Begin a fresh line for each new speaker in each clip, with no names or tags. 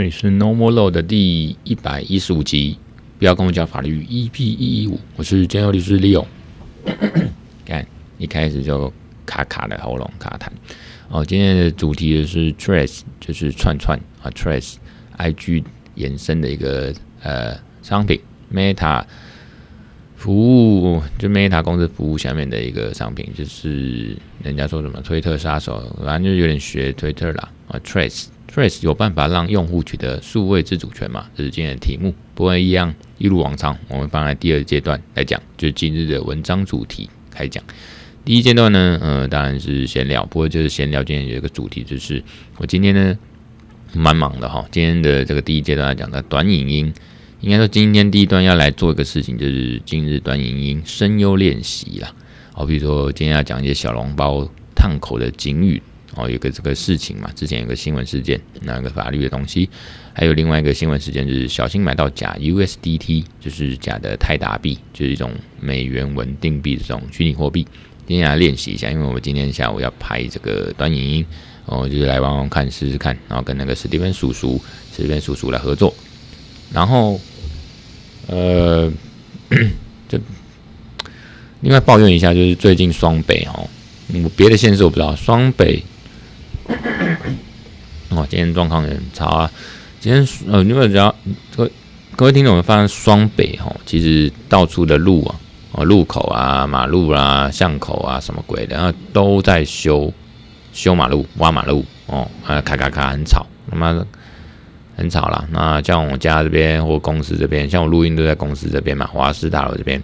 这里是 No More Law 的第一百一十五集，不要跟我讲法律 EP 一一五，我是兼任律师 Leo。看，一开始就卡卡的喉咙卡痰。哦，今天的主题是 Threads，就是串串啊，Threads，IG 衍生的一个呃商品，Meta 服务就 Meta 公司服务下面的一个商品，就是人家说什么推特杀手，反正就有点学推特啦啊，Threads。Threads 有办法让用户取得数位自主权吗？这是今天的题目。不过一样，一如往常，我们放在第二阶段来讲，就是今日的文章主题开讲。第一阶段呢，呃，当然是闲聊。不过就是闲聊，今天有一个主题，就是我今天呢蛮忙的哈。今天的这个第一阶段来讲的短影音，应该说今天第一段要来做一个事情，就是今日短影音声优练习啦。好，比如说今天要讲一些小笼包烫口的警语。哦，有个这个事情嘛，之前有个新闻事件，那个法律的东西，还有另外一个新闻事件，就是小心买到假 USDT，就是假的泰达币，就是一种美元稳定币这种虚拟货币。今天来练习一下，因为我们今天下午要拍这个短影音，哦，就是来玩玩看，试试看，然后跟那个史蒂芬叔叔、史蒂芬叔叔来合作。然后，呃，就另外抱怨一下，就是最近双北哦，我，别的县市我不知道，双北。哦，今天状况也很差啊！今天呃，因为只要各位各位听众们发现双北哈，其实到处的路啊，哦，路口啊、马路啊、巷口啊，什么鬼的，然后都在修修马路、挖马路哦，啊，咔咔咔，很吵，他妈的很吵啦。那像我家这边或公司这边，像我录音都在公司这边嘛，华师大楼这边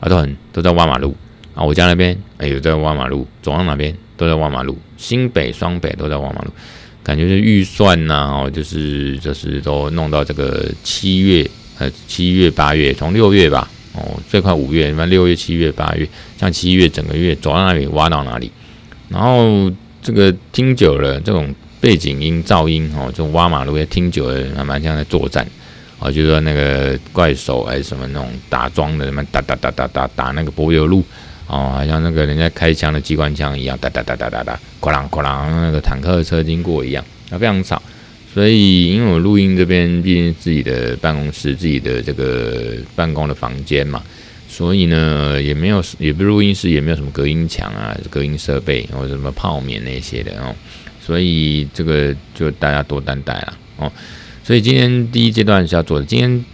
啊，都很都在挖马路啊。我家那边哎，有在挖马路，走到哪边都在挖马路，新北、双北都在挖马路。感觉是预算呐，哦，就是就是都弄到这个七月，呃，七月八月，从六月吧，哦，最快五月，那六月、七月、八月，像七月整个月走到哪里挖到哪里，然后这个听久了，这种背景音、噪音，哦，这种挖马路也听久了，还蛮像在作战，哦，就是说那个怪手还是什么那种打桩的，什么打打打打打打那个柏油路。哦，好像那个人家开枪的机关枪一样，哒哒哒哒哒哒，哐啷哐啷，那个坦克车经过一样，啊，非常吵。所以，因为我录音这边毕竟自己的办公室，自己的这个办公的房间嘛，所以呢，也没有，也不录音室，也没有什么隔音墙啊、隔音设备或者什么泡棉那些的哦。所以这个就大家多担待了哦。所以今天第一阶段是要做的，今天。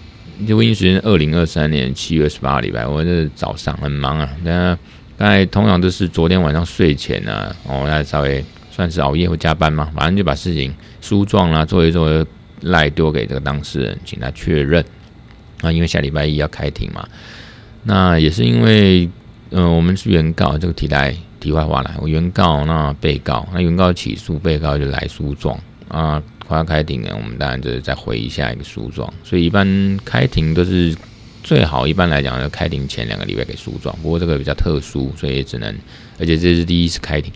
录音时间二零二三年七月十八号礼拜，我这早上很忙啊。那刚才同样都是昨天晚上睡前啊，哦，那稍微算是熬夜或加班嘛，反正就把事情书状啦做一做，赖丢给这个当事人，请他确认。啊，因为下礼拜一要开庭嘛，那也是因为，嗯、我们是原告，这个题来题外话来，我原告那被告，那原告起诉，被告就来诉状啊。快要开庭了，我们当然就是再回一下一个诉状，所以一般开庭都是最好，一般来讲要开庭前两个礼拜给诉状。不过这个比较特殊，所以只能，而且这是第一次开庭，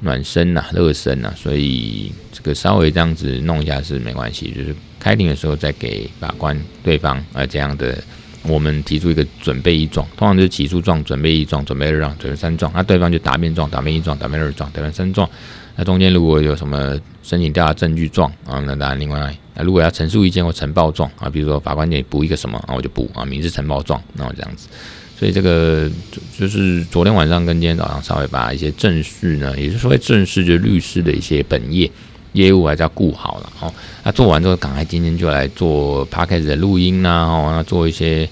暖身呐、啊，热身呐、啊，所以这个稍微这样子弄一下是没关系，就是开庭的时候再给法官对方啊这样的，我们提出一个准备一状，通常就是起诉状、准备一状、准备二状、准备三状，那对方就答辩状、答辩一状、答辩二状、答辩三状。那中间如果有什么申请调查证据状啊，那当然另外，那如果要陈述意见或呈报状啊，比如说法官给你补一个什么啊，我就补啊，民事呈报状，那我这样子。所以这个就就是昨天晚上跟今天早上稍微把一些正事呢，也就是说正事，就是律师的一些本业业务还是要顾好了哦。那做完之后，赶快今天就来做 Podcast 的录音呐，哦，那做一些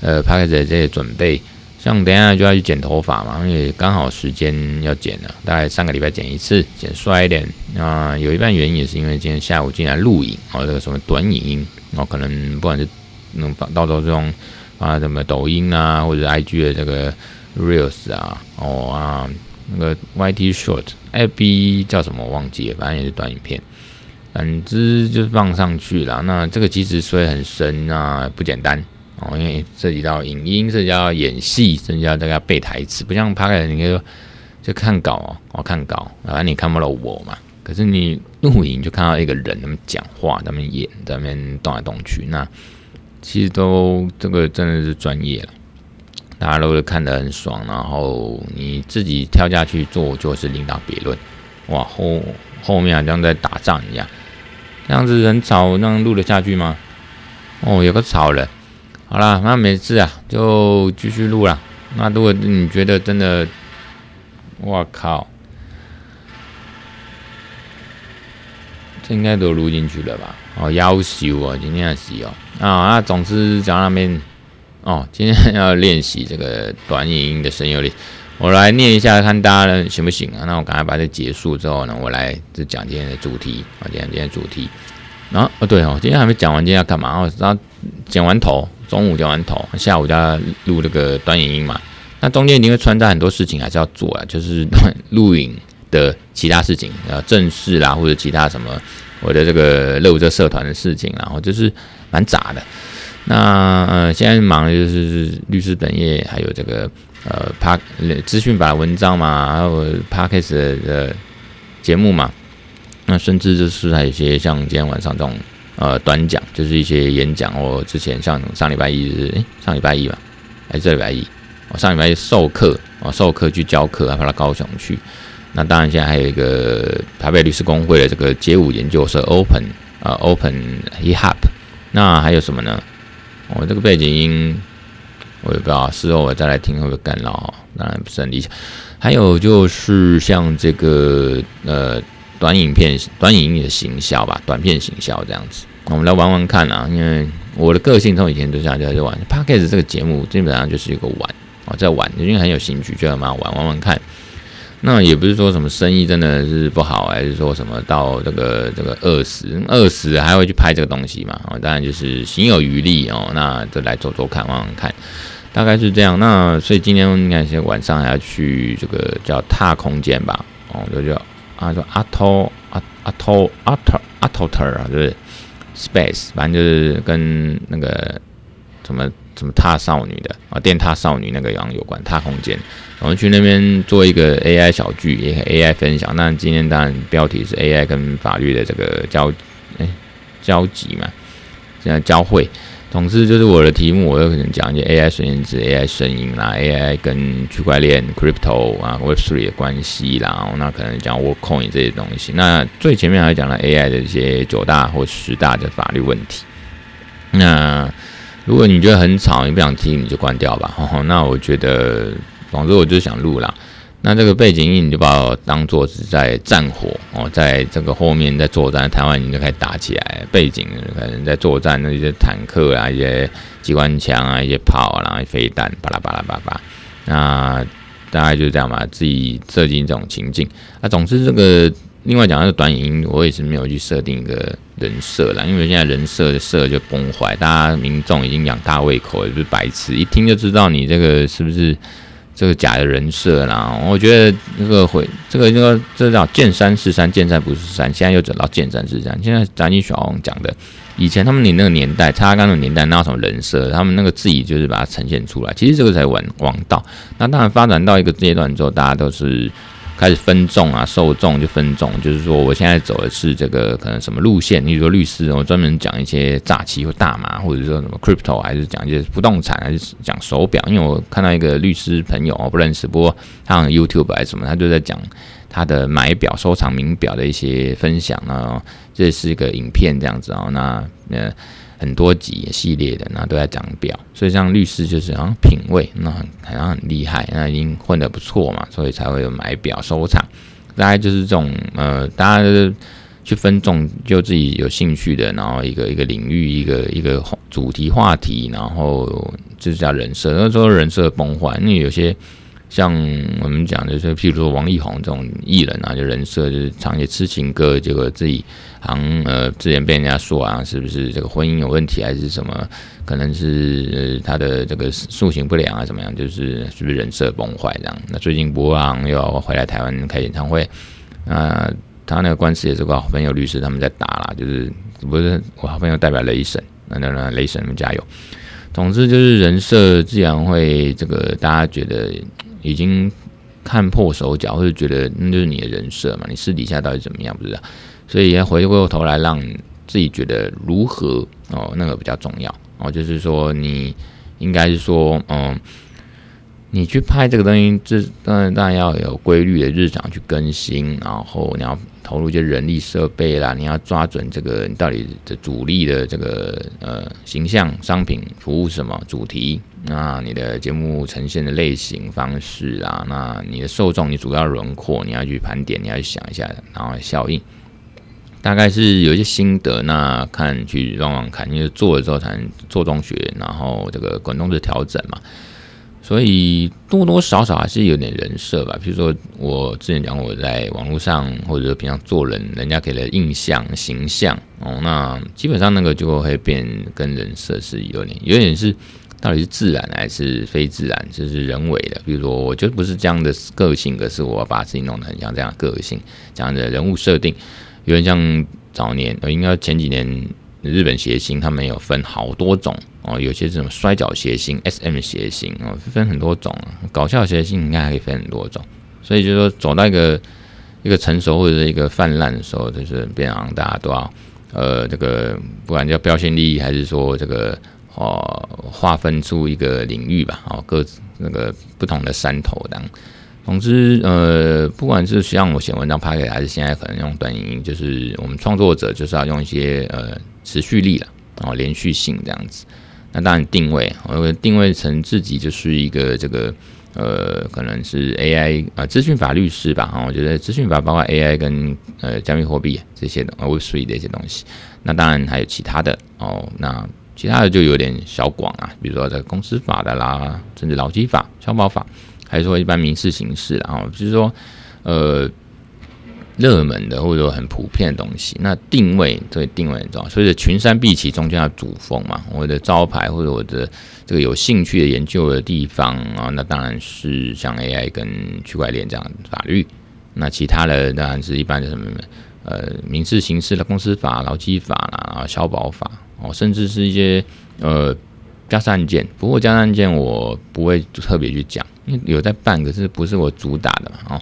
呃 Podcast 的这些准备。像等下就要去剪头发嘛，因为刚好时间要剪了，大概上个礼拜剪一次，剪帅一点。那有一半原因也是因为今天下午进来录影，哦，这个什么短影音，哦，可能不管是能放到时候这种啊什么抖音啊，或者 IG 的这个 Reels 啊，哦啊那个 YT Short，FB 叫什么我忘记了，反正也是短影片，总之就放上去了。那这个其实水很深啊，不简单。哦，因为涉及到影音，涉及到演戏，甚至要大家背台词，不像 Podcast 你可以说就看稿哦，我看稿，反正你看不到我嘛。可是你录影就看到一个人，他们讲话，他们演，他们动来动去，那其实都这个真的是专业了，大家都会看得很爽，然后你自己跳下去做就是另当别论。哇，后后面好像在打仗一样。这样子很吵，那录得下去吗？哦，有个吵了。好啦，那没事啊，就继续录啦。那如果你觉得真的，我靠，这应该都录进去了吧？哦，夭寿哦，今天是哦。啊，那总之讲到那边，哦，今天要练习这个短影音的声优力。我来念一下，看大家行不行啊？那我赶快把这结束之后呢，我来就讲今天的主题啊，讲今天的主题。然后哦，对哦，今天还没讲完，今天要干嘛？哦，然后剪完头，中午剪完头，下午就要录这个短影音嘛。那中间一定会穿插很多事情，还是要做啊，就是 录影的其他事情，呃，正事啦，或者其他什么我的这个热舞社社团的事情，然后就是蛮杂的。那呃，现在忙的就是律师本业，还有这个。呃，帕资讯版文章嘛，还有 Podcast 的节目嘛，那甚至就是还有一些像今天晚上这种呃短讲，就是一些演讲。我之前像上礼拜一是，诶，上礼拜一吧，还是这礼拜一？我上礼拜一授课，我授课去教课，还跑到高雄去。那当然，现在还有一个台北律师公会的这个街舞研究社 Open 啊、Open Hip Hop。那还有什么呢？我、这个背景音。我也不知道，事后我再来听会不会干扰，当然不是很理想。还有就是像这个呃短影片、短影音的行销吧，短片行销这样子，我们来玩玩看啊。因为我的个性从以前就这样就在玩，Podcast 这个节目基本上就是一个玩哦，在玩，因为很有兴趣，就要蛮玩玩玩看。那也不是说什么生意真的是不好，还是说什么到这个这个饿死饿死还会去拍这个东西嘛？哦，当然就是行有余力哦，那就来走走看，玩玩看。大概是这样，那所以今天应该是晚上还要去这个叫踏空间吧，哦，就叫啊，叫阿托阿阿托阿托阿托特啊，就是 space，反正就是跟那个什么什么踏少女的啊，电踏少女那个样有关，踏空间，我们去那边做一个 AI 小剧，也 AI 分享。那今天当然标题是 AI 跟法律的这个交哎交集嘛，这样交汇。总之就是我的题目，我有可能讲一些 AI 孙燕姿、AI 声音啦，AI 跟区块链、Crypto 啊、Web3 的关系啦，那可能讲 Workcoin 这些东西。那最前面还讲了 AI 的一些九大或十大的法律问题。那如果你觉得很吵，你不想听，你就关掉吧。那我觉得，总之我就想录啦。那这个背景音你就把我当做是在战火哦，在这个后面在作战，台湾已经就开始打起来，背景可能在作战，那些坦克啊，一些机关枪啊，一些炮啊，然后飞弹，巴拉巴拉巴拉。那大概就是这样吧，自己设计这种情境。那总之这个另外讲那个短影音，我也是没有去设定一个人设啦，因为现在人设设就崩坏，大家民众已经养大胃口，也不是白痴，一听就知道你这个是不是。这个假的人设啦，我觉得这个会，这个这个这叫见山是山，见山不是山，现在又转到见山是山。现在张金小王讲的，以前他们你那个年代，他刚那个年代那什么人设，他们那个自己就是把它呈现出来。其实这个才王王道。那当然发展到一个阶段之后，大家都是。开始分众啊，受众就分众，就是说，我现在走的是这个可能什么路线？你比如说律师，我专门讲一些诈欺或大麻，或者说什么 crypto，还是讲一些不动产，还是讲手表？因为我看到一个律师朋友，我不认识，不过他好像 YouTube 还是什么，他就在讲他的买表、收藏名表的一些分享啊。这是一个影片这样子啊，那呃。很多集系列的，那都在讲表，所以像律师就是好像品味，那很好像很厉害，那已经混得不错嘛，所以才会有买表收藏。大概就是这种呃，大家就是去分众，就自己有兴趣的，然后一个一个领域，一个一个主题话题，然后就是叫人设。那时候人设崩坏，因为有些。像我们讲的，就是譬如说王力宏这种艺人啊，就人设就是唱一些痴情歌，结果自己好像呃之前被人家说啊，是不是这个婚姻有问题，还是什么？可能是他的这个素行不良啊，怎么样？就是是不是人设崩坏这样？那最近博昂又要回来台湾开演唱会，啊、他那个官司也是个好朋友律师他们在打啦，就是不是我好朋友代表雷神，那那那雷神们加油。总之就是人设自然会这个大家觉得。已经看破手脚，或者觉得那就是你的人设嘛？你私底下到底怎么样？不知道，所以要回过头来，让自己觉得如何哦，那个比较重要哦。就是说，你应该是说，嗯，你去拍这个东西，这当然当然要有规律的日常去更新，然后你要投入一些人力设备啦，你要抓准这个你到底的主力的这个呃形象、商品、服务什么主题，那你的节目呈现的类型方式啊，那你的受众、你主要轮廓，你要去盘点，你要去想一下，然后效应，大概是有一些心得，那看去往往看，因为做了之后才能做中学，然后这个滚动式调整嘛。所以多多少少还是有点人设吧，比如说我之前讲我在网络上或者平常做人，人家给的印象形象哦，那基本上那个就会变跟人设是有点有点是到底是自然还是非自然，就是人为的。比如说我就不是这样的个性，可是我把自己弄得很像这样的个性，这样的人物设定，有点像早年，应该前几年日本谐星他们有分好多种。哦，有些这种摔角谐星、SM 谐星哦，分很多种。搞笑谐星应该还可以分很多种。所以就是说，走到一个一个成熟或者是一个泛滥的时候，就是变成大家都要呃，这个不管叫标新立异，还是说这个哦，划分出一个领域吧。哦，各自那个不同的山头当。总之，呃，不管是像我写文章拍给，还是现在可能用短影音，就是我们创作者就是要用一些呃持续力了，然后连续性这样子。那当然定位，我定位成自己就是一个这个呃，可能是 AI 啊、资讯法律师吧。哈，我觉得资讯法包括 AI 跟呃加密货币这些的 Web3 的一些东西。那当然还有其他的哦，那其他的就有点小广啊，比如说这个公司法的啦，甚至劳基法、消保法，还是说一般民事刑事，然后就是说呃。热门的或者说很普遍的东西，那定位对定位很重要，所以群山毕起中间要主峰嘛。我的招牌或者我的这个有兴趣的研究的地方啊，那当然是像 AI 跟区块链这样的法律。那其他的当然是一般的什么呃民事、刑事的公司法、劳基法啦、消保法哦，甚至是一些呃家事案件。不过家事案件我不会特别去讲，因为有在办，可是不是我主打的嘛哦。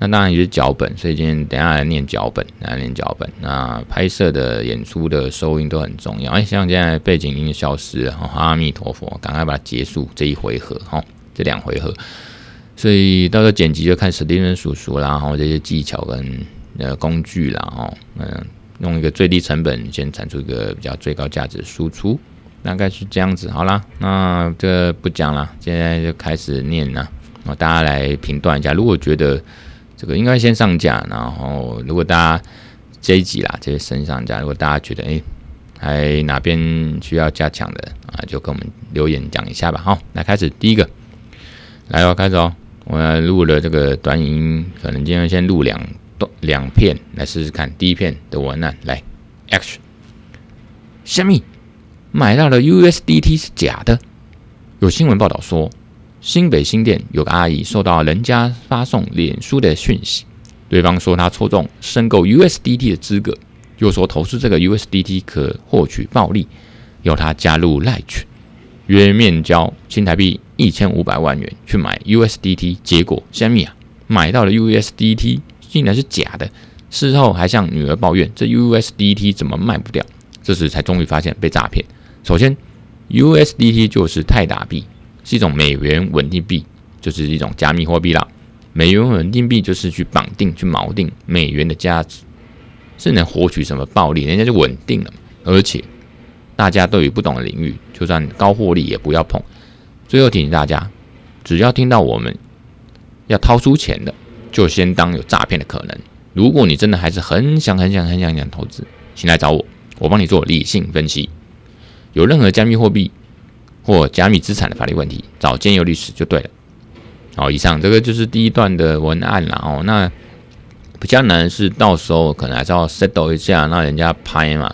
那当然也是脚本，所以今天等下来念脚本，来念脚本。那拍摄的演出的收音都很重要。哎，像现在背景音消失了，阿弥陀佛，赶快把它结束这一回合，哈，这两回合。所以到时候剪辑就看史蒂芬叔叔啦，然后这些技巧跟呃工具啦，哈，嗯，用一个最低成本先产出一个比较最高价值的输出，大概是这样子。好啦，那这不讲了，现在就开始念了。啊，大家来评断一下，如果觉得。这个应该先上架，然后如果大家这一集啦，这些先上架，如果大家觉得哎，还哪边需要加强的啊，就跟我们留言讲一下吧。好，来开始第一个，来哦，开始哦，我要录了这个短影音，可能今天先录两段两片来试试看。第一片的文案来，Action，虾米买到的 USDT 是假的，有新闻报道说。新北新店有个阿姨收到人家发送脸书的讯息，对方说他抽中申购 USDT 的资格，又说投资这个 USDT 可获取暴利，要他加入赖群，约面交新台币一千五百万元去买 USDT，结果虾米啊，买到了 USDT 竟然是假的，事后还向女儿抱怨这 USDT 怎么卖不掉，这时才终于发现被诈骗。首先，USDT 就是泰达币。是一种美元稳定币，就是一种加密货币啦。美元稳定币就是去绑定、去锚定美元的价值，是能获取什么暴利，人家就稳定了。而且大家对于不懂的领域，就算高获利也不要碰。最后提醒大家，只要听到我们要掏出钱的，就先当有诈骗的可能。如果你真的还是很想、很想、很想、很想投资，请来找我，我帮你做理性分析。有任何加密货币。或加密资产的法律问题，找兼有律师就对了。好，以上这个就是第一段的文案了哦。那比较难是到时候可能还是要 settle 一下，那人家拍嘛，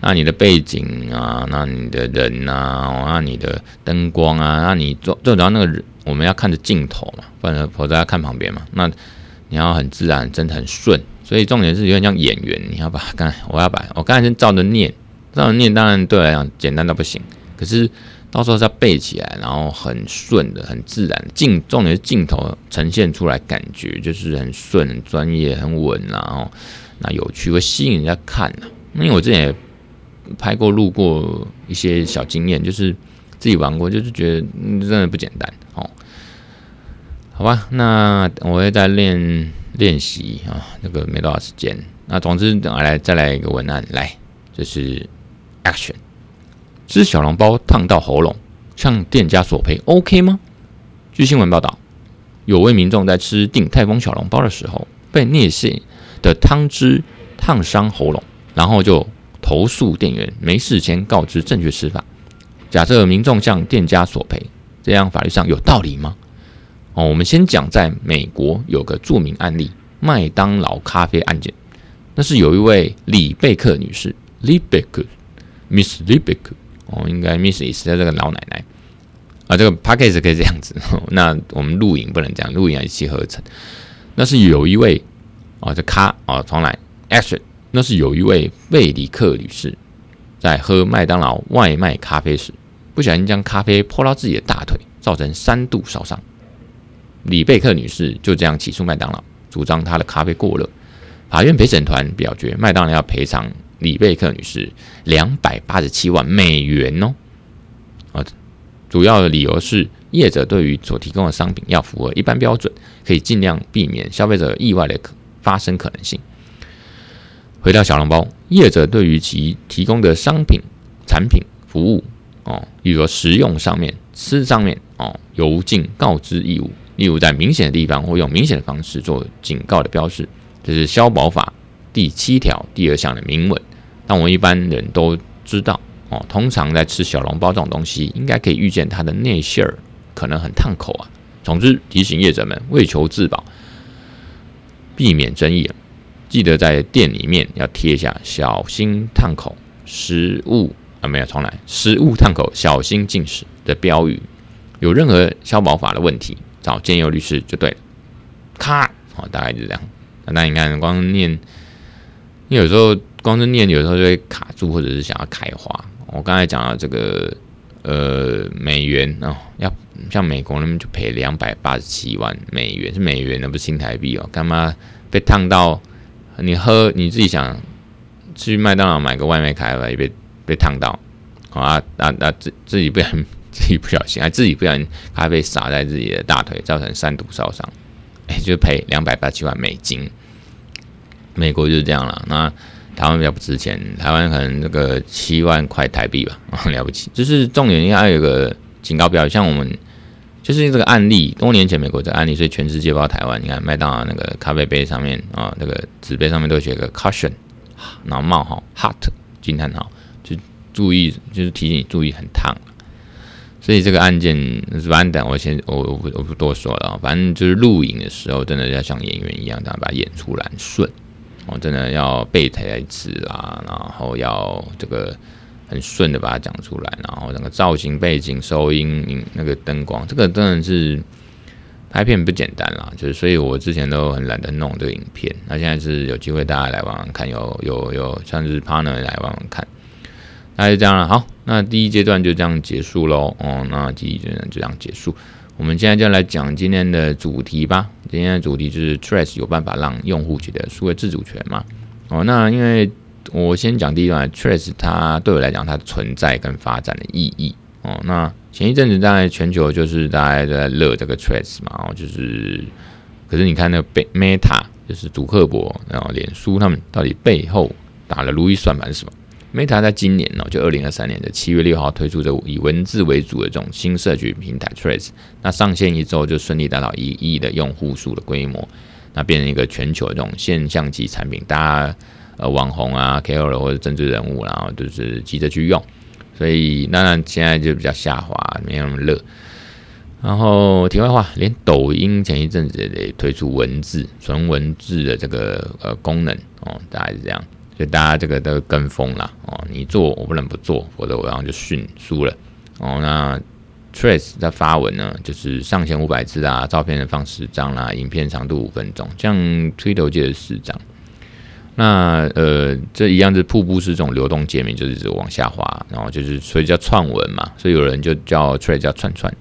那你的背景啊，那你的人啊，那你的灯光啊，那你做最主要那个人，我们要看着镜头嘛，不然否则要看旁边嘛。那你要很自然，真的很顺。所以重点是有点像演员，你要把刚我要把我刚才先照着念，照着念，当然对我来讲简单到不行，可是。到时候是要背起来，然后很顺的、很自然。镜重点是镜头呈现出来，感觉就是很顺、很专业、很稳，然后那有趣，会吸引人家看。因为我之前也拍过、录过一些小经验，就是自己玩过，就是觉得真的不简单哦。好吧，那我会再练练习啊，那个没多少时间。那总之，等下来再来一个文案，来，这是 action。吃小笼包烫到喉咙，向店家索赔，OK 吗？据新闻报道，有位民众在吃定泰丰小笼包的时候，被镍馅的汤汁烫伤喉咙，然后就投诉店员没事先告知正确吃法。假设民众向店家索赔，这样法律上有道理吗？哦，我们先讲，在美国有个著名案例——麦当劳咖啡案件。那是有一位李贝克女士李贝克 Miss 李贝克哦，应该 Miss 也是这个老奶奶啊。这个 p a c k a g e 可以这样子，那我们录影不能这样，录影要一气呵成。那是有一位啊，这咖啊，重来 Action。那是有一位贝里克女士在喝麦当劳外卖咖啡时，不小心将咖啡泼到自己的大腿，造成三度烧伤。李贝克女士就这样起诉麦当劳，主张她的咖啡过热。法院陪审团表决，麦当劳要赔偿李贝克女士两百八十七万美元哦。啊，主要的理由是业者对于所提供的商品要符合一般标准，可以尽量避免消费者意外的发生可能性。回到小笼包，业者对于其提供的商品、产品、服务哦，例如食用上面、吃上面哦，有尽告知义务，例如在明显的地方或用明显的方式做警告的标示。这是消保法第七条第二项的明文，但我们一般人都知道哦。通常在吃小笼包这种东西，应该可以预见它的内馅儿可能很烫口啊。总之，提醒业者们为求自保，避免争议，记得在店里面要贴一下“小心烫口”食物啊，没有重来“食物烫口，小心进食”的标语。有任何消保法的问题，找建佑律师就对了。咔，好，大概就这样。那你看，光念，因为有时候光是念，有时候就会卡住，或者是想要开花。我刚才讲了这个，呃，美元哦，要像美国那边就赔两百八十七万美元，是美元，那不是新台币哦。干嘛被烫到？你喝你自己想去麦当劳买个外卖咖啡，也被被烫到，好啊啊啊！自 自己不小心，自己不小心，还自己不小心咖啡洒在自己的大腿，造成三度烧伤。哎，就赔两百八十七万美金，美国就是这样了。那台湾比较不值钱，台湾可能这个七万块台币吧，了不起。就是重点应该有个警告标语，像我们就是这个案例，多年前美国这个案例，所以全世界包括台湾，你看麦当劳那个咖啡杯上面啊，那个纸杯上面都写个 caution，然后冒号 hot 惊叹号，就注意，就是提醒你注意很烫。所以这个案件是完蛋，我先我我不我不多说了，反正就是录影的时候，真的要像演员一样，这样把它演出来顺。我真的要背台词啊，然后要这个很顺的把它讲出来，然后整个造型、背景、收音、那个灯光，这个真的是拍片不简单啦。就是所以我之前都很懒得弄这个影片，那现在是有机会大家来玩玩看，有有有像是 partner 来玩玩看。那就这样了，好，那第一阶段就这样结束喽。哦，那第一阶段就这样结束。我们现在就来讲今天的主题吧。今天的主题就是 Threads 有办法让用户取得数位自主权吗？哦，那因为我先讲第一段，Threads 它对我来讲它存在跟发展的意义。哦，那前一阵子在全球就是大家都在热这个 Threads 嘛，哦，就是，可是你看那个 Meta 就是祖克伯，然后脸书他们到底背后打了如意算盘是什么？Meta 在今年呢，就二零二三年的七月六号推出这以文字为主的这种新社群平台 Threads，那上线一周就顺利达到一亿的用户数的规模，那变成一个全球的这种现象级产品，大家呃网红啊、KOL 或者政治人物，然后就是急着去用，所以当然现在就比较下滑，没有那么热。然后题外话，连抖音前一阵子也推出文字纯文字的这个呃功能哦，大概是这样。所以大家这个都跟风了哦，你做我不能不做，否则我然后就逊输了哦。那 Threads 在发文呢，就是上限五百字啊，照片放十张啦，影片长度五分钟，像 Twitter 界的十张。那呃，这一样是瀑布式这种流动界面，就是一直往下滑，然后就是所以叫串文嘛，所以有人就叫 Threads 叫串串。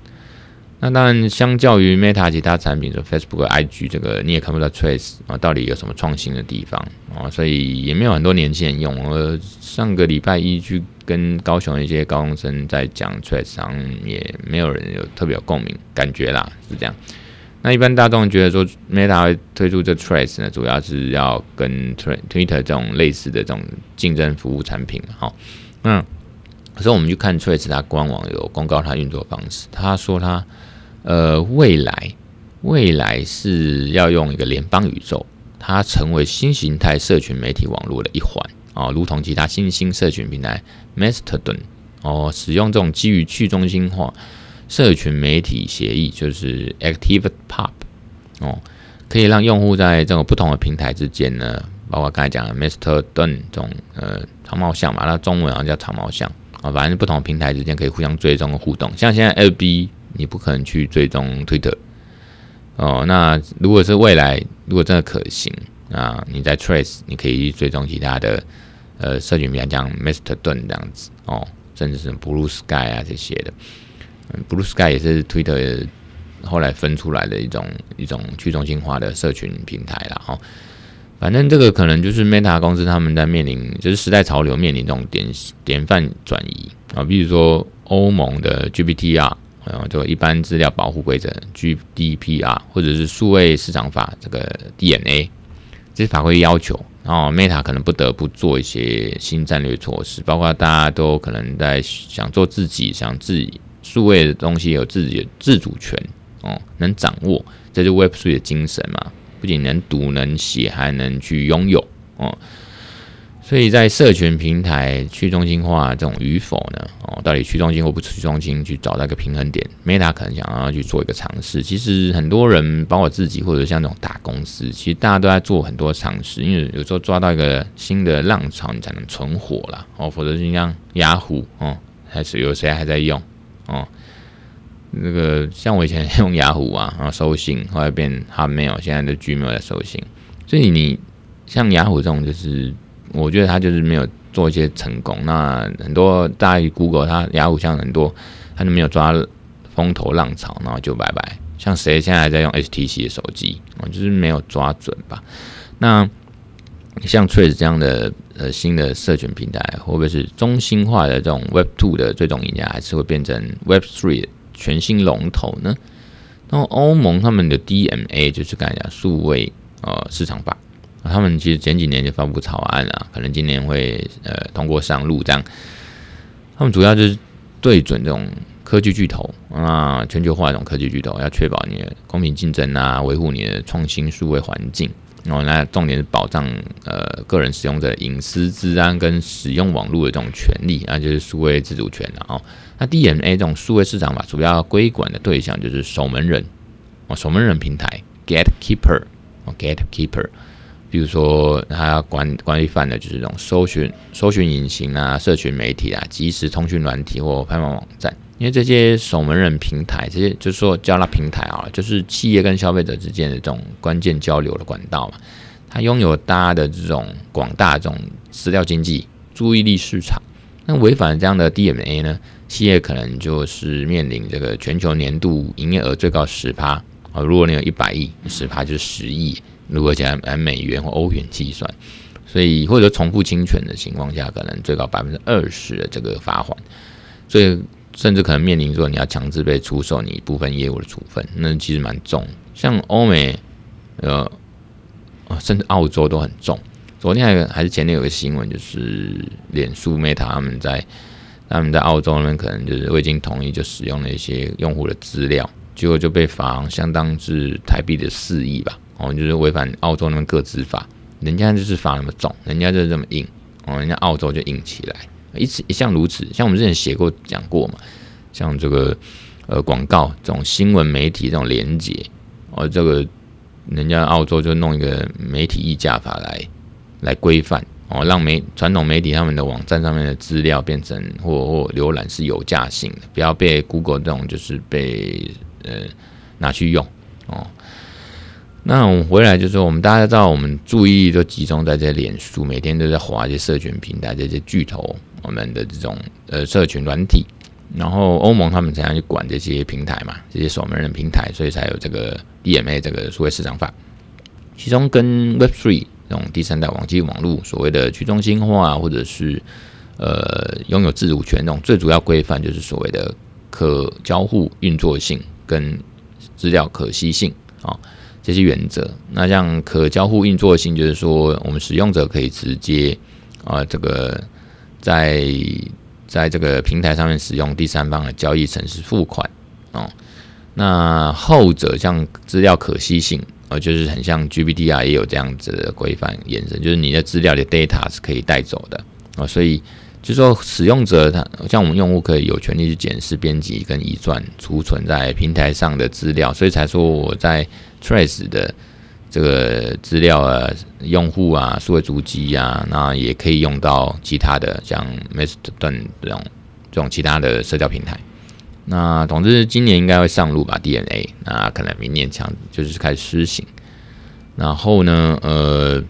那当然，相较于 Meta 其他产品，就 Facebook、IG 这个你也看不到 Trace 啊，到底有什么创新的地方啊？所以也没有很多年轻人用。我上个礼拜一去跟高雄一些高中生在讲 Trace 上，也没有人有特别有共鸣感觉啦，是这样。那一般大众觉得说，Meta 推出这 Trace 呢，主要是要跟 Twitter 这种类似的这种竞争服务产品。好，那可是我们去看 Trace 它官网有公告它运作方式，他说他呃未来未来是要用一个联邦宇宙，它成为新形态社群媒体网络的一环啊，如同其他新兴社群平台 Mastodon 哦，使用这种基于去中心化。社群媒体协议就是 ActivePub 哦，可以让用户在这种不同的平台之间呢，包括刚才讲的 Mastodon 这种呃长毛象嘛，那中文好像叫长毛象啊，反正不同平台之间可以互相追踪和互动。像现在 FB 你不可能去追踪 Twitter 哦，那如果是未来如果真的可行啊，你在 Trace 你可以去追踪其他的呃社群平台，像 Mastodon 这样子哦，甚至是 Blue Sky 啊这些的。Blue Sky 也是 Twitter 后来分出来的一种一种去中心化的社群平台了哈。反正这个可能就是 Meta 公司他们在面临，就是时代潮流面临这种典典范转移啊。比如说欧盟的 GDPR，啊，就一般资料保护规则 GDPR，或者是数位市场法这个 DNA 这些法规要求，然后 Meta 可能不得不做一些新战略措施，包括大家都可能在想做自己，想自己。数位的东西有自己的自主权哦，能掌握，这是 Web3 的精神嘛？不仅能读能写，还能去拥有哦。所以在社群平台去中心化这种与否呢？哦，到底去中心或不去中心，去找到一个平衡点？Meta 可能想要去做一个尝试。其实很多人，包括自己或者像这种大公司，其实大家都在做很多尝试，因为有时候抓到一个新的浪潮，你才能存活啦。哦。否则就像雅虎哦，还是有谁还在用？哦，那个像我以前用雅虎啊，然后收信，后来变它没有现在的 Gmail 在收信。所以你像雅虎这种，就是我觉得他就是没有做一些成功。那很多大于 Google，它雅虎像很多，他就没有抓风头浪潮，然后就拜拜。像谁现在还在用 HTC 的手机，哦，就是没有抓准吧？那像 Threads 这样的。呃，新的社群平台会不会是中心化的这种 Web Two 的最终赢家，还是会变成 Web Three 全新龙头呢？那么欧盟他们的 DMA 就是刚才讲数位呃市场法，他们其实前几年就发布草案了，可能今年会呃通过上路这样。他们主要就是对准这种科技巨头啊，全球化这种科技巨头，要确保你的公平竞争啊，维护你的创新数位环境。然哦，那重点是保障呃个人使用者隐私、治安跟使用网络的这种权利，那就是数位自主权了哦。那 DMA 这种数位市场法主要规管的对象就是守门人哦，守门人平台 Gatekeeper 哦，Gatekeeper，比如说它要管管理范的就是这种搜寻搜寻引擎啊、社群媒体啊、即时通讯软体或拍卖网站。因为这些守门人平台，这些就是说叫它平台啊，就是企业跟消费者之间的这种关键交流的管道嘛。它拥有大家的这种广大这种资料经济、注意力市场。那违反这样的 DMA 呢，企业可能就是面临这个全球年度营业额最高十趴啊。如果你有一百亿，十趴就是十亿。如果讲按美元或欧元计算，所以或者重复侵权的情况下，可能最高百分之二十的这个罚款。所以。甚至可能面临说你要强制被出售你部分业务的处分，那其实蛮重。像欧美，呃，甚至澳洲都很重。昨天还还是前天有个新闻，就是脸书 Meta 他们在他们在澳洲那边可能就是未经同意就使用了一些用户的资料，结果就被罚相当至台币的四亿吧。哦，就是违反澳洲那边个资法，人家就是罚那么重，人家就是这么硬，哦，人家澳洲就硬起来。一直一向如此，像我们之前写过讲过嘛，像这个呃广告这种新闻媒体这种连结，哦，这个人家澳洲就弄一个媒体议价法来来规范哦，让媒传统媒体他们的网站上面的资料变成或或浏览是有价性的，不要被 Google 这种就是被呃拿去用哦。那我们回来就是说，我们大家知道，我们注意力都集中在这脸书，每天都在划这些社群平台，这些巨头。我们的这种呃社群软体，然后欧盟他们怎样去管这些平台嘛？这些守门人平台，所以才有这个 DMA 这个数位市场法。其中跟 Web3 这种第三代网际网络所谓的去中心化，或者是呃拥有自主权这种最主要规范，就是所谓的可交互运作性跟资料可吸性啊这些原则。那像可交互运作性，就是说我们使用者可以直接啊这个在在这个平台上面使用第三方的交易程式付款哦。那后者像资料可携性，呃，就是很像 GPDR 也有这样子的规范延伸，就是你的资料的 data 是可以带走的啊，所以就是说使用者他像我们用户可以有权利去检视、编辑跟移转储存在平台上的资料，所以才说我在 Threads 的这个资料啊、用户啊、数位足迹啊，那也可以用到其他的像 Mastodon 这种这种其他的社交平台。那总之，今年应该会上路吧？DNA，那可能明年强就是开始施行。然后呢，呃，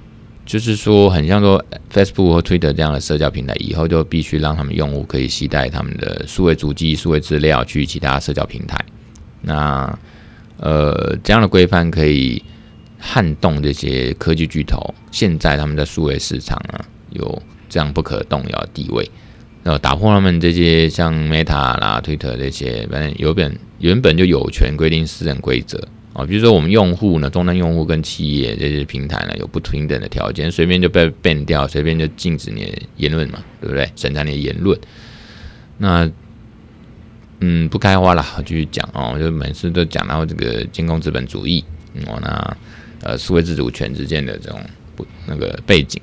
就是说，很像说 Facebook 和 Twitter 这样的社交平台，以后就必须让他们用户可以携带他们的数位足迹、数位资料去其他社交平台。那呃，这样的规范可以撼动这些科技巨头，现在他们的数位市场啊，有这样不可动摇地位。呃，打破他们这些像 Meta 啦、Twitter 这些，反正有本原本就有权规定私人规则啊。比如说，我们用户呢，终端用户跟企业这些平台呢，有不平等的条件，随便就被 ban 掉，随便就禁止你的言论嘛，对不对？审查你的言论。那，嗯，不开花了，继续讲哦。就每次都讲到这个监控资本主义，哦，那呃，数位自主权之间的这种不那个背景。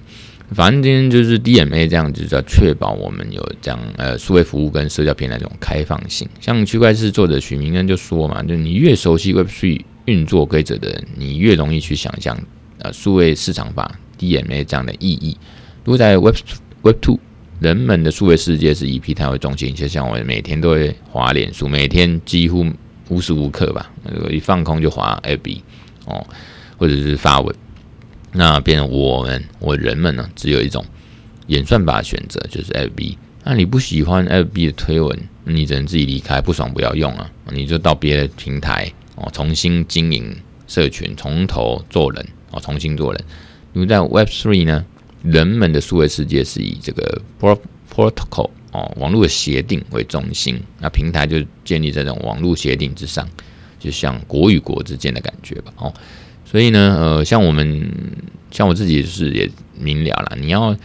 反正今天就是 DMA 这样子，就要确保我们有这样呃数位服务跟社交平台这种开放性。像区块链作者许明恩就说嘛，就你越熟悉 Web3 运作规则的人，你越容易去想象呃数位市场法 DMA 这样的意义。如果在 Web Web Two，人们的数位世界是以平台为中心，就像我每天都会滑脸书，每天几乎无时无刻吧，一放空就滑 FB 哦，或者是发文。那变成我们我人们呢，只有一种演算法选择，就是 FB。那你不喜欢 FB 的推文，你只能自己离开，不爽不要用啊，你就到别的平台哦，重新经营社群，从头做人哦，重新做人。因为在 Web3 呢，人们的数位世界是以这个 protocol 哦，网络的协定为中心，那平台就建立在这种网络协定之上，就像国与国之间的感觉吧，哦。所以呢，呃，像我们，像我自己是也明了了，你要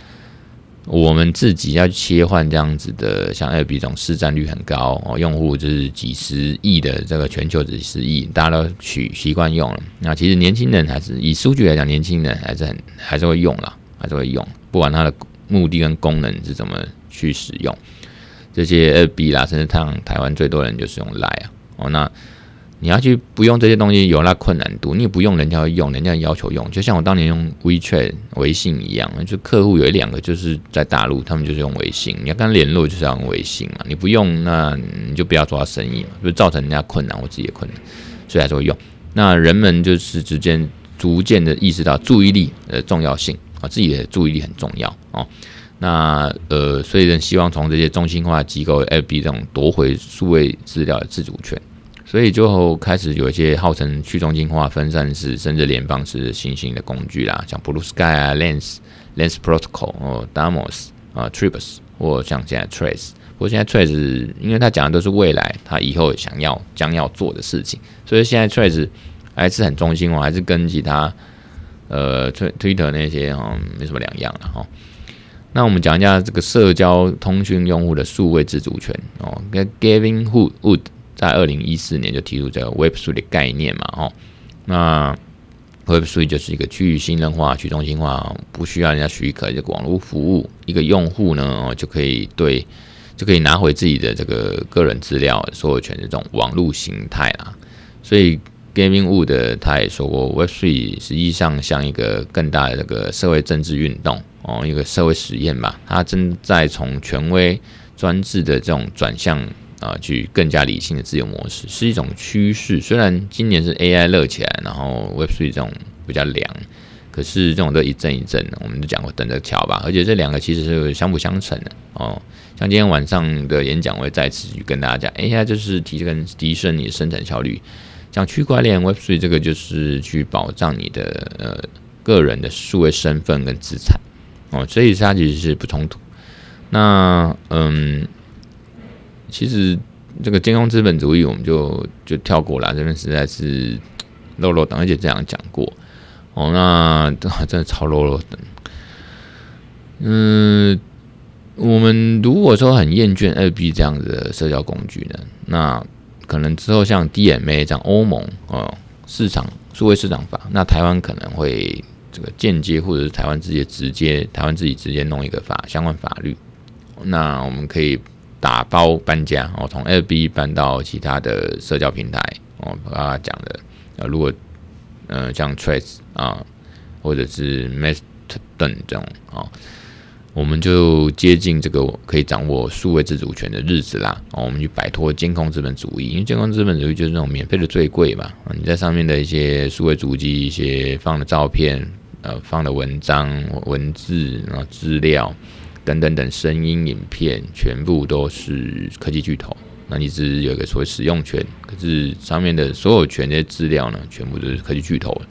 我们自己要切换这样子的，像二 B 这种市占率很高哦，用户就是几十亿的这个全球几十亿，大家都取习惯用了。那其实年轻人还是以数据来讲，年轻人还是很还是会用啦，还是会用，不管它的目的跟功能是怎么去使用。这些二 B 啦，甚至像台湾最多人就是用 Line 啊，哦那。你要去不用这些东西，有那困难度，你也不用人家会用，人家要求用，就像我当年用 WeChat 微信一样，就客户有一两个就是在大陆，他们就是用微信，你要跟他联络就是要用微信嘛，你不用那你就不要做他生意嘛，就造成人家困难，我自己的困难，所以还是会用。那人们就是之间逐渐的意识到注意力的重要性啊，自己的注意力很重要哦。那呃，所以呢，希望从这些中心化机构 FB 这种夺回数位资料的自主权。所以就开始有一些号称去中心化、分散式甚至联邦式新兴的工具啦，像 Blue Sky 啊、Lens、Lens Protocol 哦、Damos 啊、Tribus 或像现在 Trace。不过现在 Trace 因为它讲的都是未来，它以后想要将要做的事情，所以现在 Trace 还是很中心化，还是跟其他呃 Twitter 那些哦没什么两样了哈。那我们讲一下这个社交通讯用户的数位自主权哦，跟 Gavin Wood。在二零一四年就提出这个 Web3 的概念嘛，哦，那 Web3 就是一个区域信任化、去中心化，不需要人家许可这个网络服务，一个用户呢就可以对就可以拿回自己的这个个人资料所有权这种网络形态啊。所以 Gaming Wood 他也说过，Web3 实际上像一个更大的这个社会政治运动哦，一个社会实验吧，它正在从权威专制的这种转向。啊，去更加理性的自由模式是一种趋势。虽然今年是 AI 热起来，然后 Web3 这种比较凉，可是这种都一阵一阵的。我们就讲过，等着瞧吧。而且这两个其实是相辅相成的哦。像今天晚上的演讲，我会再次去跟大家讲，AI 就是提升提升你的生产效率。像区块链 Web3 这个就是去保障你的呃个人的数位身份跟资产哦，所以它其实是不冲突。那嗯。其实这个监控资本主义，我们就就跳过了。这边实在是落落等，而且这样讲过哦，那 真的超落落等。嗯，我们如果说很厌倦二 B 这样的社交工具呢，那可能之后像 DMA 这样欧盟哦市场数位市场法，那台湾可能会这个间接或者是台湾直接直接台湾自己直接弄一个法相关法律，那我们可以打包搬家哦，从 L B 搬到其他的社交平台哦，刚刚讲的呃，如果呃像 Threads 啊或者是 Mastodon 这种啊。哦我们就接近这个可以掌握数位自主权的日子啦。哦，我们去摆脱监控资本主义，因为监控资本主义就是那种免费的最贵嘛。你在上面的一些数位足迹、一些放的照片、呃放的文章、文字、然后资料等等等声音、影片，全部都是科技巨头。那你只有一个所谓使用权，可是上面的所有权这些资料呢，全部都是科技巨头。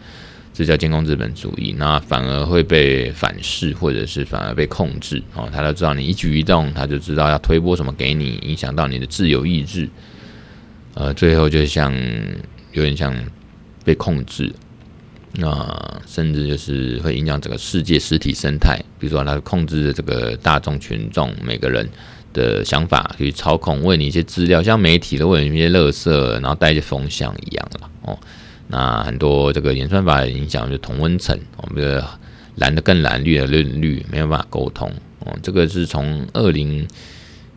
这叫监控资本主义，那反而会被反噬，或者是反而被控制哦。他都知道你一举一动，他就知道要推播什么给你，影响到你的自由意志。呃，最后就像有点像被控制，那、甚至就是会影响整个世界实体生态。比如说，它控制这个大众群众每个人的想法去操控，喂你一些资料，像媒体都喂你一些垃圾，然后带一些风向一样了哦。那很多这个演算法的影响，就同温层，我们的蓝的更蓝，绿的绿绿，没有办法沟通哦。这个是从二零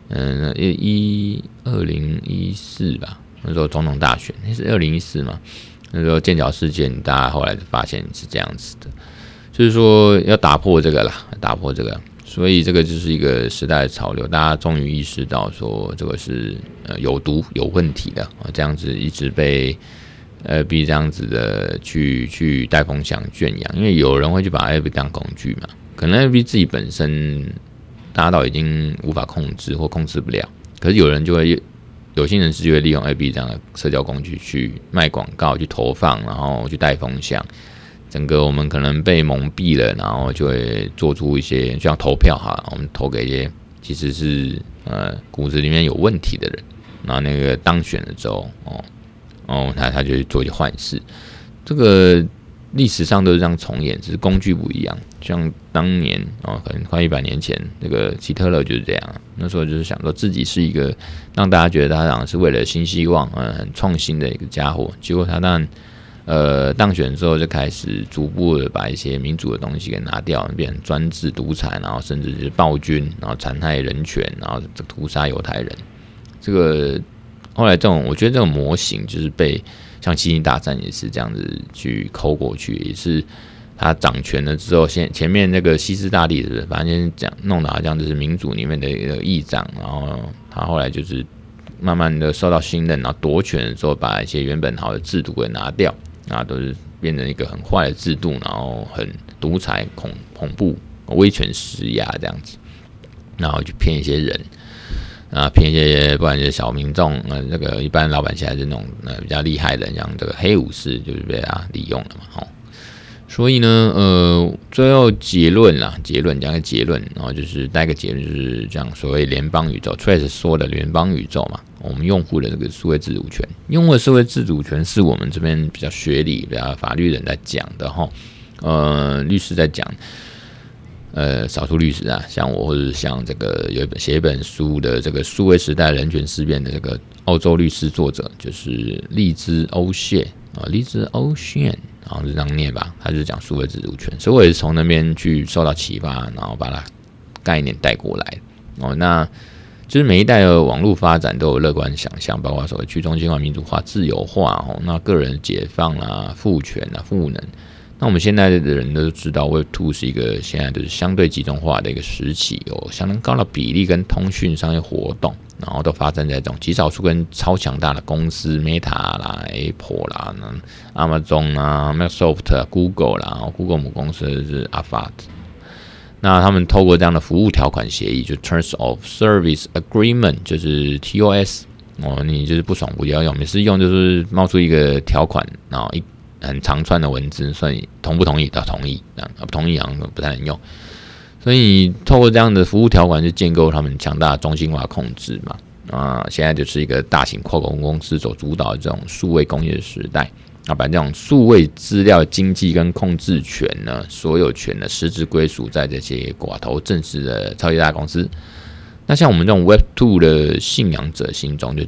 嗯一二零一四吧，那时候总统大选，那是二零一四嘛，那时候剑桥事件，大家后来发现是这样子的，就是说要打破这个啦，打破这个，所以这个就是一个时代的潮流，大家终于意识到说这个是呃有毒有问题的啊，这样子一直被。呃，B 这样子的去去带风向圈养，因为有人会去把 A B 当工具嘛，可能 A B 自己本身大家到已经无法控制或控制不了，可是有人就会有心人士就会利用 A B 这样的社交工具去卖广告、去投放，然后去带风向，整个我们可能被蒙蔽了，然后就会做出一些就像投票哈，我们投给一些其实是呃骨子里面有问题的人，然后那个当选了之后哦。哦，他他就去做一些坏事，这个历史上都是这样重演，只是工具不一样。像当年哦，可能快一百年前，那个希特勒就是这样。那时候就是想说自己是一个让大家觉得他好像是为了新希望，嗯，很创新的一个家伙。结果他当呃当选之后，就开始逐步的把一些民主的东西给拿掉，变成专制独裁，然后甚至是暴君，然后残害人权，然后这屠杀犹太人。这个。后来这种，我觉得这种模型就是被像《星际大战》也是这样子去抠过去，也是他掌权了之后，先前面那个西斯大帝是反正讲弄得好像就是民主里面的一个议长，然后他后来就是慢慢的受到信任，然后夺权的时候，把一些原本好的制度给拿掉，啊，都是变成一个很坏的制度，然后很独裁、恐恐怖、威权施压这样子，然后去骗一些人。啊，骗一些不管是小民众，呃，这个一般老百姓还是那种呃比较厉害的，像这个黑武士，就是被他利用了嘛，吼。所以呢，呃，最后结论啦，结论讲个结论，然后就是带个结论，就是讲所谓联邦宇宙，Threads 说的联邦宇宙嘛，我们用户的这个数位自主权，用户的数位自主权是我们这边比较学理、比较法律人在讲的，哈，呃，律师在讲。呃，少数律师啊，像我，或者像这个有一本写一本书的这个数位时代人权思辨的这个澳洲律师作者，就是利兹欧谢啊，利兹欧谢，然后是这样念吧，他就讲数位自主权，所以我也是从那边去受到启发，然后把它概念带过来哦。那就是每一代的网络发展都有乐观想象，包括所谓去中心化、民主化、自由化哦，那个人解放啊、赋权啊、赋能。那我们现在的人都知道，Web Two 是一个现在就是相对集中化的一个时期，有相当高的比例跟通讯商业活动，然后都发生在这种极少数跟超强大的公司，Meta 啦、Apple 啦、Amazon 啊、Microsoft、Google 啦，然后 Google 母公司是 Alphabet。那他们透过这样的服务条款协议，就 Terms of Service Agreement，就是 TOS，哦，你就是不爽不要用，每次用就是冒出一个条款，然后一。很长串的文字，所以同不同意都同意，这样不同意好像不太能用。所以透过这样的服务条款，去建构他们强大的中心化控制嘛。啊，现在就是一个大型跨国公司所主导的这种数位工业时代。啊，把这种数位资料经济跟控制权呢，所有权的实质归属在这些寡头正式的超级大公司。那像我们这种 Web Two 的信仰者心中，就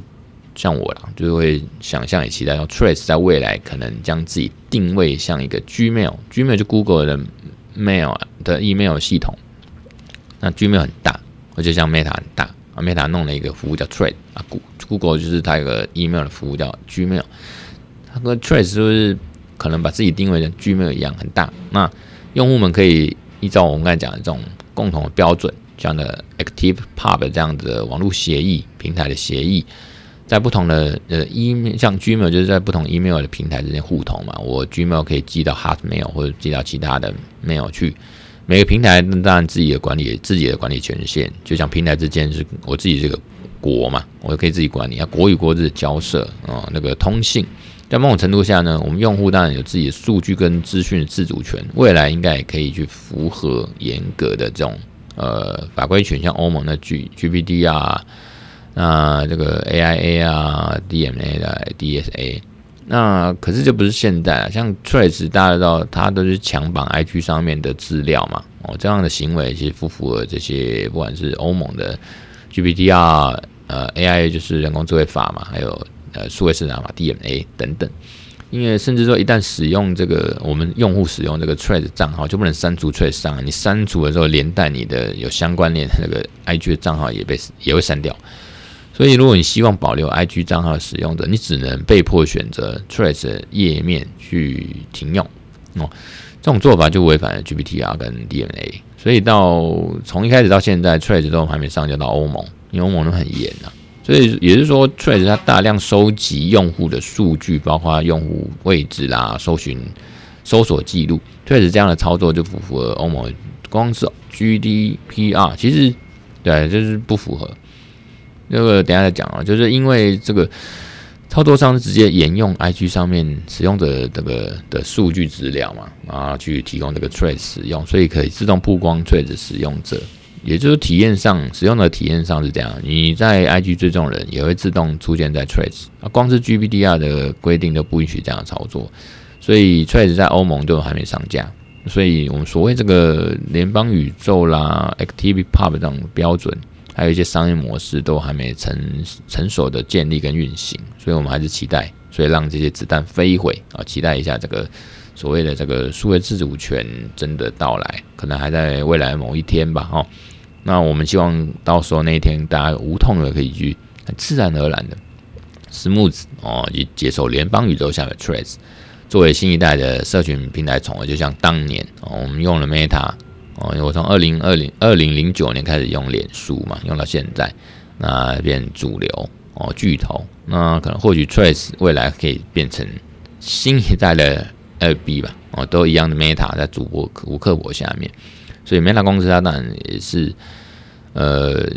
像我啦，就会想象也期待，用 Threads 在未来可能将自己定位像一个 Gmail，Gmail 就 Google 的 Mail 的 email 系统。那 Gmail 很大，而且像 Meta 很大啊，Meta 弄了一个服务叫 Trade，啊，Google 就是它有个 email 的服务叫 Gmail。它跟 Threads 是不是可能把自己定位成 Gmail 一样很大？那用户们可以依照我们刚才讲的这种共同的标准，这样的 Active Pub 这样的网络协议平台的协议，在不同的呃 email 像 Gmail 就是在不同 email 的平台之间互通嘛。我 Gmail 可以寄到 Hotmail 或者寄到其他的 mail 去。每个平台当然自己的管理自己的管理权限，就像平台之间是我自己这个国嘛，我可以自己管理啊，国与国之交涉啊，那个通信。在某种程度下呢，我们用户当然有自己的数据跟资讯的自主权，未来应该也可以去符合严格的这种呃法规权，像欧盟的 G GPD 啊，那这个 AIA 啊，DMA 的 DSA，那可是这不是现代啊，像 Threads 大家知道它都是强绑 IG 上面的资料嘛，哦，这样的行为其实不符合这些不管是欧盟的 GPD 呃 AIA 就是人工智慧法嘛，还有。呃，数位市场嘛，DMA 等等，因为甚至说，一旦使用这个，我们用户使用这个 Threads 账号，就不能删除 Threads 账号。你删除的时候，连带你的有相关联那个 IG 的账号也被也会删掉。所以，如果你希望保留 IG 账号的使用者，你只能被迫选择 Threads 的页面去停用哦。这种做法就违反了 GDPR 跟 DMA。所以到从一开始到现在，Threads 都还没上交到欧盟，因为欧盟都很严啊。所以也是说，Threads 它大量收集用户的数据，包括用户位置啦、搜寻、搜索记录。Trace 这样的操作就不符合欧盟，光是 GDPR，其实对，就是不符合。那个等下再讲啊，就是因为这个操作上是直接沿用 IG 上面使用者这个的数据资料嘛，然后去提供这个 Trade 使用，所以可以自动曝光 Trade 使用者。也就是体验上，使用的体验上是这样，你在 IG 追踪人也会自动出现在 Trade，啊，光是 GDPR 的规定都不允许这样操作，所以 Trade 在欧盟都还没上架，所以我们所谓这个联邦宇宙啦、ActivePub 这种标准，还有一些商业模式都还没成成熟的建立跟运行，所以我们还是期待，所以让这些子弹飞一会啊，期待一下这个。所谓的这个数位自主权真的到来，可能还在未来某一天吧。哦，那我们希望到时候那一天，大家无痛的可以去很自然而然的 smooth 哦，去接受联邦宇宙下的 Threads 作为新一代的社群平台宠儿，就像当年哦，我们用了 Meta 哦，因为我从二零二零二零零九年开始用脸书嘛，用到现在，那变主流哦，巨头，那可能或许 Threads 未来可以变成新一代的。二 B 吧，哦，都一样的 Meta 在主播吴克伯下面，所以 Meta 公司它当然也是，呃，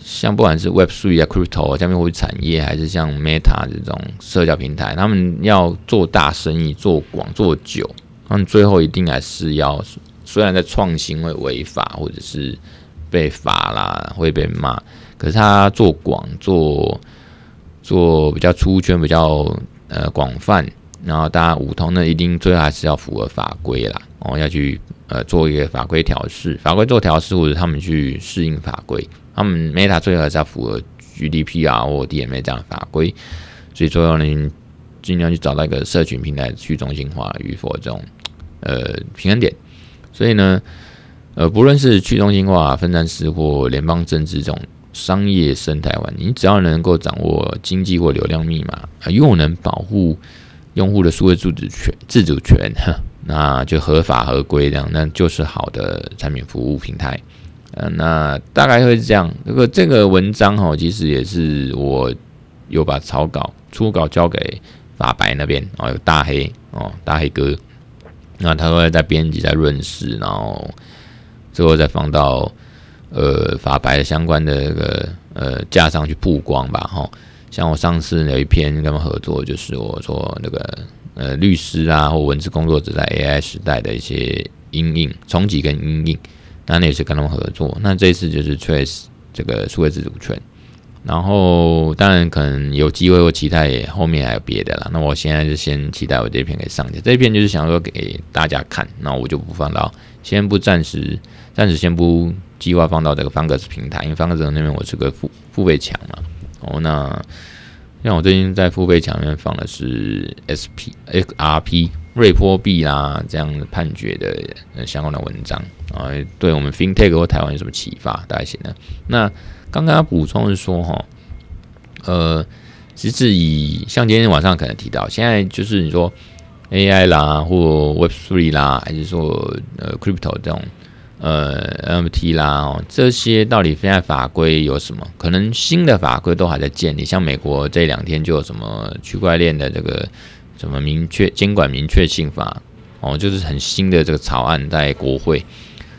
像不管是 Web3 啊、Crypto 啊、加密货币产业，还是像 Meta 这种社交平台，他们要做大生意、做广、做久，他们最后一定还是要，虽然在创新会违法或者是被罚啦，会被骂，可是他做广、做做比较出圈、比较呃广泛。然后大家五通呢，一定最后还是要符合法规啦，哦，要去呃做一个法规调试，法规做调试，或者他们去适应法规。他们 Meta 最后还是要符合 GDPR 或 DMA 这样的法规，所以最后呢，尽量去找到一个社群平台去中心化与否这种呃平衡点。所以呢，呃，不论是去中心化、分散式或联邦政治这种商业生态环境，你只要能够掌握经济或流量密码，又能保护。用户的数位自主权、自主权，哈 那就合法合规这样，那就是好的产品服务平台。呃，那大概会是这样。这个这个文章哈，其实也是我有把草稿、初稿交给法白那边哦，有大黑哦，大黑哥，那他会在编辑、在润饰，然后最后再放到呃法白的相关的那个呃架上去曝光吧，哈。像我上次有一篇跟他们合作，就是我说那个呃律师啊或文字工作者在 AI 时代的一些阴影冲击跟阴影，那那也是跟他们合作。那这次就是 Trace 这个数位自主权然后当然可能有机会或期待后面还有别的啦。那我现在就先期待我这篇可以上架，这一篇就是想说给大家看，那我就不放到，先不暂时，暂时先不计划放到这个方格子平台，因为方格子那边我是个付付费墙嘛。哦，那像我最近在付费墙里面放的是 S P X R P 瑞波币啦这样的判决的相关的文章啊，对我们 FinTech 或台湾有什么启发？大家写呢？那刚刚补充是说哈，呃，其实以像今天晚上可能提到，现在就是你说 AI 啦，或 Web Three 啦，还是说呃 Crypto 这种呃 M T 啦，哦，这些到底现在法规有什么？可能新的法规都还在建立，像美国这两天就有什么区块链的这个什么明确监管明确性法哦，就是很新的这个草案在国会，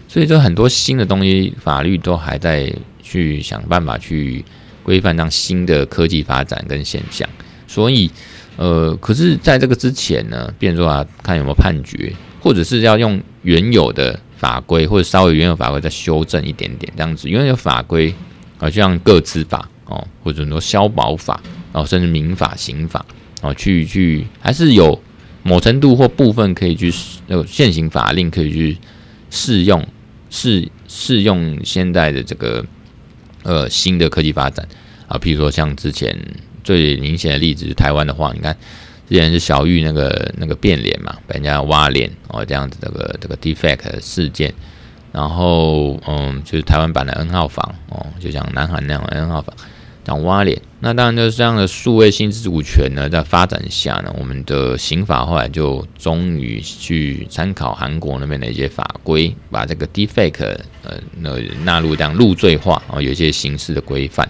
所以说很多新的东西法律都还在。去想办法去规范让新的科技发展跟现象，所以呃，可是在这个之前呢，变成说啊，看有没有判决，或者是要用原有的法规，或者稍微原有法规再修正一点点这样子，原有法规啊，就像个资法哦，或者说消保法哦，甚至民法、刑法哦，去去还是有某程度或部分可以去有现行法令可以去适用适适用现在的这个。呃，新的科技发展啊，譬如说像之前最明显的例子，台湾的话，你看之前是小玉那个那个变脸嘛，被人家挖脸哦，这样子这个这个 defect 事件，然后嗯，就是台湾版的 N 号房哦，就像南韩那样 N 号房。讲挖脸，那当然就是这样的数位性自主权呢，在发展下呢，我们的刑法后来就终于去参考韩国那边的一些法规，把这个 defake 呃那纳入这样入罪化，哦有一些刑事的规范，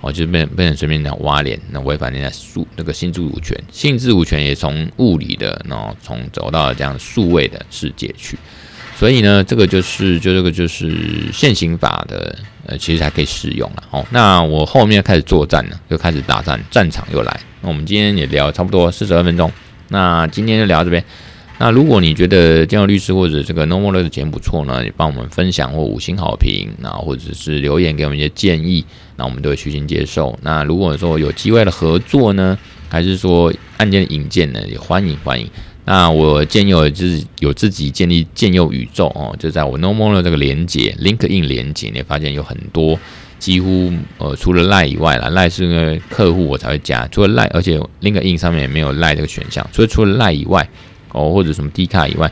哦，就变变成随便讲挖脸，那违反人家数那个性自主权，性自主权也从物理的，然后从走到了这样数位的世界去。所以呢，这个就是就这个就是现行法的，呃，其实还可以使用了。哦，那我后面开始作战了，又开始打战，战场又来。那我们今天也聊差不多四十二分钟，那今天就聊到这边。那如果你觉得建佑律师或者这个 No More 的节目不错呢，你帮我们分享或五星好评，那或者是留言给我们一些建议，那我们都会虚心接受。那如果说有机会的合作呢，还是说案件的引荐呢，也欢迎欢迎。那我建佑就是有自己建立建佑宇宙哦，就在我 Nomo 的这个连接 link in 连接，你发现有很多几乎呃除了赖以外啦赖是因为客户我才会加，除了赖而且 link in 上面也没有赖这个选项，所以除了赖以外哦，或者什么 D 卡以外，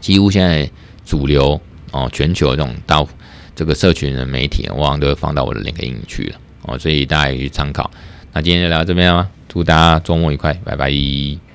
几乎现在主流哦全球这种到这个社群的媒体，往往都会放到我的 link in 去了哦，所以大家也去参考。那今天就聊到这边了？祝大家周末愉快，拜拜。